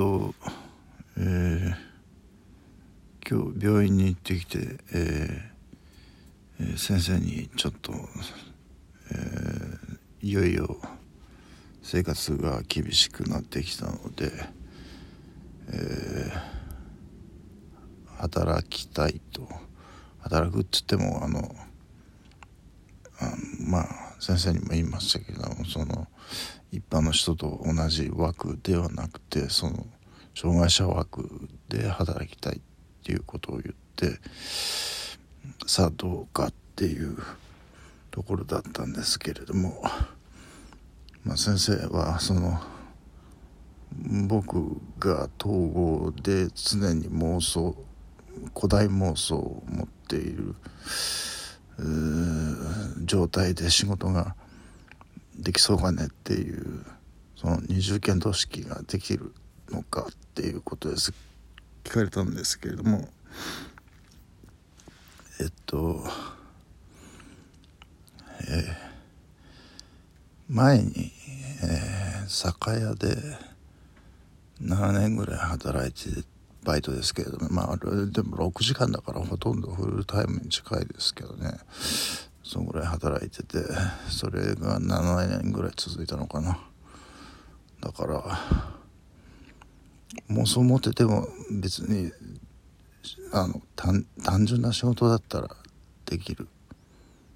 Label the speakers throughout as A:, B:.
A: とえー、今日病院に行ってきて、えー、先生にちょっと、えー、いよいよ生活が厳しくなってきたので、え、働きたいと。働くっつってもあのあまあ先生にも言いましたけどもその一般の人と同じ枠ではなくてその障害者枠で働きたいっていうことを言ってさあどうかっていうところだったんですけれども、まあ、先生はその僕が統合で常に妄想古代妄想を持っている状態で仕事ができそうかねっていうその二重見同識ができるのかっていうことです。聞かれたんですけれども。えっとえー、前に、えー、酒屋で7年ぐらい働いてバイトですけれどもまあでも6時間だからほとんどフルタイムに近いですけどね。そのぐらい働いててそれが7年ぐらい続いたのかな。だからもうそう思ってても別にあの単純な仕事だったらできる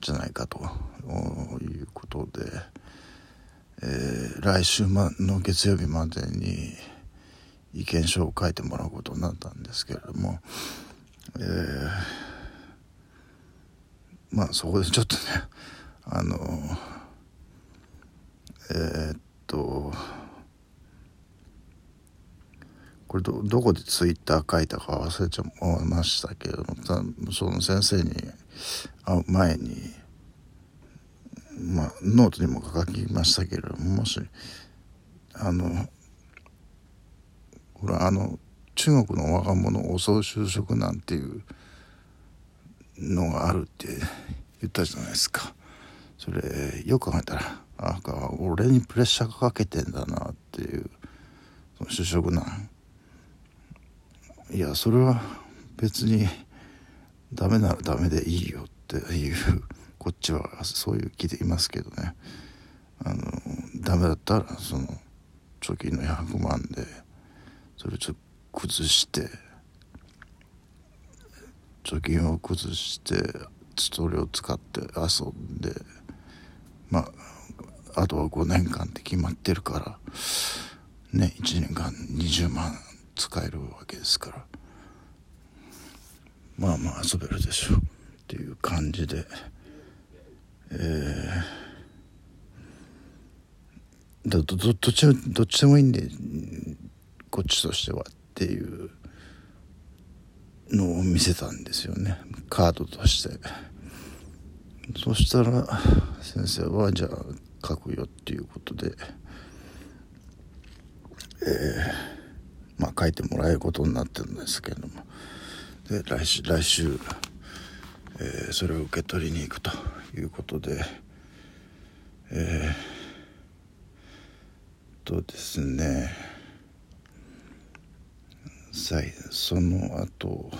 A: じゃないかということで、えー、来週の月曜日までに意見書を書いてもらうことになったんですけれども、えー、まあそこでちょっとねあのえー、っとこれどどこでツイッター書いたか忘れちゃいましたけれどもその先生に会う前にまあノートにも書きましたけれどももしあのほらあの中国の若者遅う就職なんていうのがあるって言ったじゃないですか。それよく考えたらあ俺にプレッシャーかけてんだなっていうその就職難いやそれは別にダメならダメでいいよっていうこっちはそういう気でいますけどね。あのダメだったらその貯金の100万でそれちょっと崩して貯金を崩してそれを使って遊んでまああとは5年間って決まってるからね1年間20万使えるわけですからまあまあ遊べるでしょうっていう感じでえー、どどどっちどっちでもいいんでこっちとしてはっていうのを見せたんですよね。カードとして。そしたら先生はじゃあ書くよっていうことでえーまあ、書いてもらえることになってるんですけれども。で来週来週、えー、それを受け取りに行くということで。えー、とですね。その後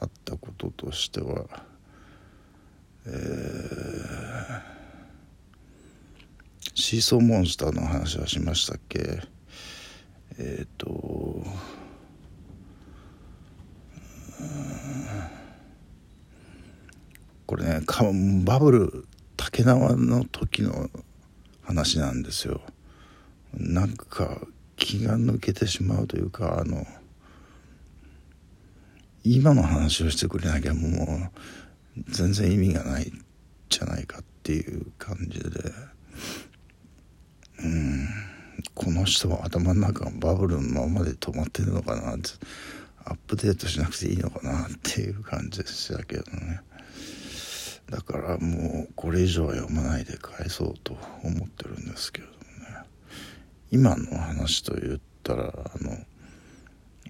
A: あったこととしてはえー、シーソーモンスターの話はしましたっけ？えっ、ー、とこれねバブル竹縄の時の話なんですよ。なんか気が抜けてしまうというかあの今の話をしてくれなきゃもう全然意味がないじゃないかっていう感じで。うん。この人は頭の中がバブルのままで止まってるのかなってアップデートしなくていいのかなっていう感じでしたけどね。だからもうこれ以上は読まないで返そうと思ってるんですけれどもね。今の話と言ったらあの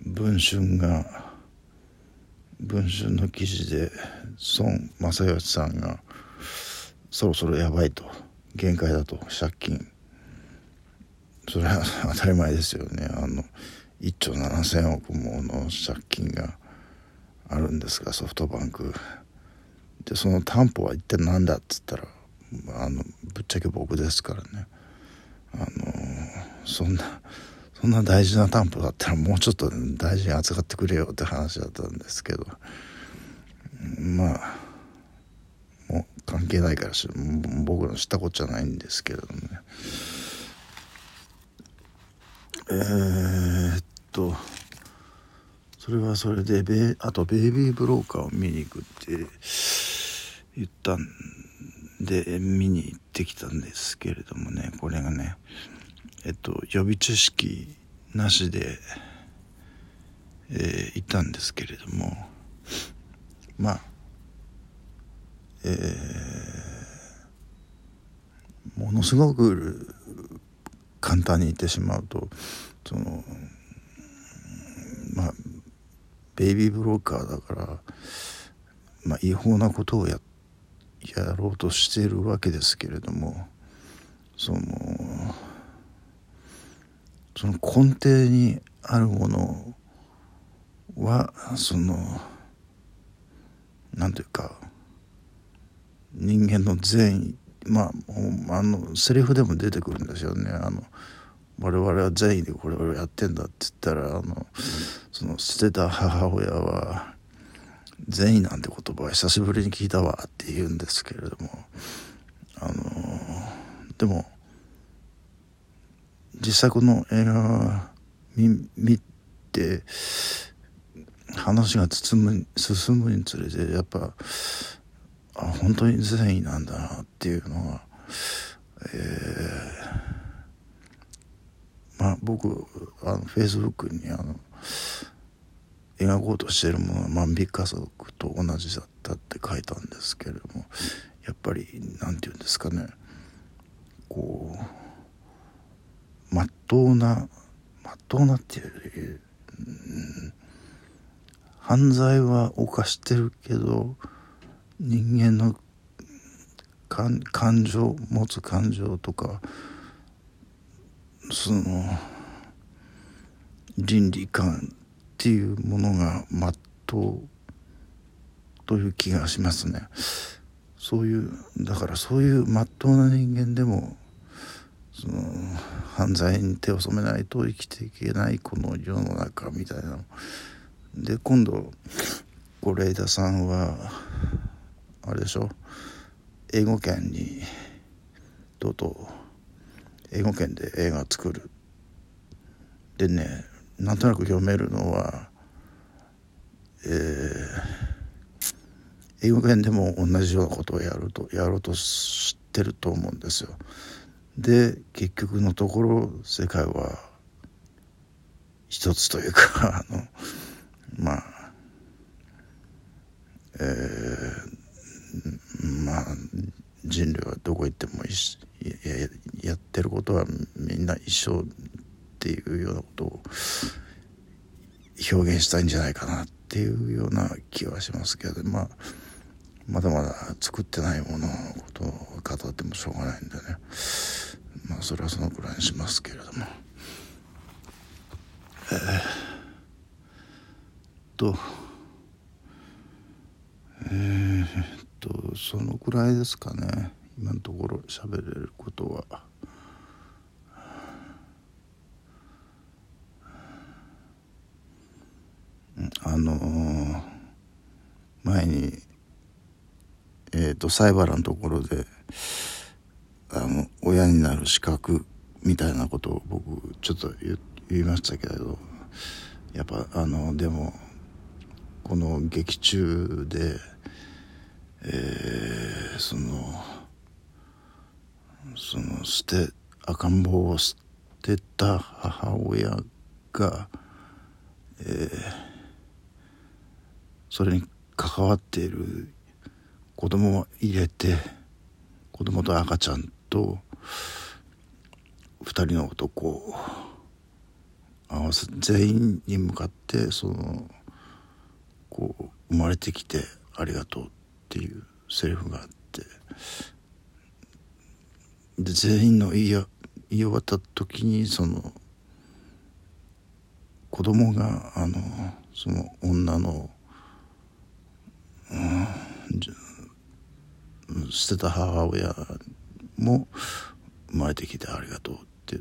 A: 文春が文春の記事で孫正義さんがそろそろやばいと限界だと借金。それは当たり前ですよね。あの1兆7,000億もの借金があるんですがソフトバンク。でその担保は一体何だっつったらあのぶっちゃけ僕ですからね。あのそんなそんな大事な担保だったらもうちょっと大事に扱ってくれよって話だったんですけど。まあもう関係ないから僕の知ったことじゃないんですけれどもね。えー、っとそれはそれでベあとベイビーブローカーを見に行くって言ったんで見に行ってきたんですけれどもねこれがねえっと予備知識なしで、えー、行ったんですけれどもまあえー、ものすごく簡単に言ってしまうとそのまあベイビーブローカーだから、まあ、違法なことをややろうとしているわけですけれどもそのその根底にあるものはそのなんていうか人間の善意まああのセリフでも出てくるんですよね。あの我々は善意でこれをやってんだって言ったらあのその捨てた母親は善意なんて言葉は久しぶりに聞いたわって言うんですけれどもあのでも実際この映画見見て話が進む進むにつれてやっぱあ本当に善意なんだなっていうのが、えー、まあ僕あのフェイスブックにあの描こうとしてるものは万引き家族と同じだったって書いたんですけれどもやっぱり何て言うんですかねこうとうなまっとうなっていう、うん、犯罪は犯してるけど人間の感情持つ感情とかその倫理観っていうものがまっとうという気がしますね。そういうだからそういうまっとうな人間でもその犯罪に手を染めないと生きていけないこの世の中みたいなで今度是枝さんはあれでしょ？英語圏にとうとう英語圏で映画作る。でねなんとなく読めるのはえー、英語圏でも同じようなことをやるとやろうとしてると思うんですよ。で結局のところ世界は一つというか あのまあえー、まあ人類はどこ行ってもやってることはみんな一緒っていうようなことを表現したいんじゃないかなっていうような気はしますけど、まあ、まだまだ作ってないもののことを語ってもしょうがないんでね。まあそれはそのくらいにしますけれども。えー、とえー、っとそのくらいですかね。今のところ喋れることは。あのー、前にえっ、ー、と西原のところであの親になる資格みたいなことを僕ちょっと言いましたけれどやっぱあのでもこの劇中で、えー、そのその捨て赤ん坊を捨てた母親が、えーそれに関わっている子供を入れて子供と赤ちゃんと2人の男を合わせ全員に向かってそのこう生まれてきてありがとうっていうセリフがあって。で全員の言い言い終わった時にその子供があのその女の、うん、捨てた母親も生まれてきてありがとうって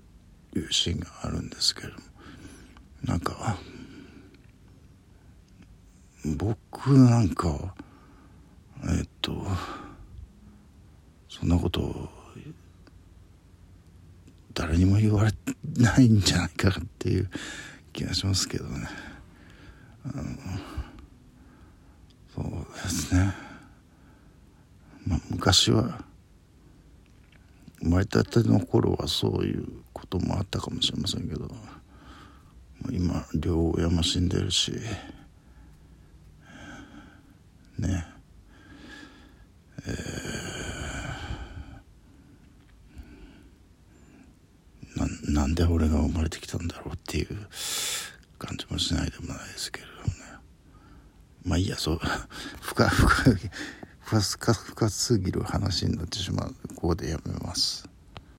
A: いうシーンがあるんですけれどもなんか僕なんかえっとそんなこと誰にも言われないんじゃないかっていう気がしますけどね。あのそうですね。まあ昔は生まれたての頃はそういうこともあったかもしれませんけど今両親も死んでるしね。えー、ななんで俺が生まれてきたんだろうっていう感じもしないでもないですけれどもね。まあいいやそう深い深深深すぎる話になってしまうここでやめます。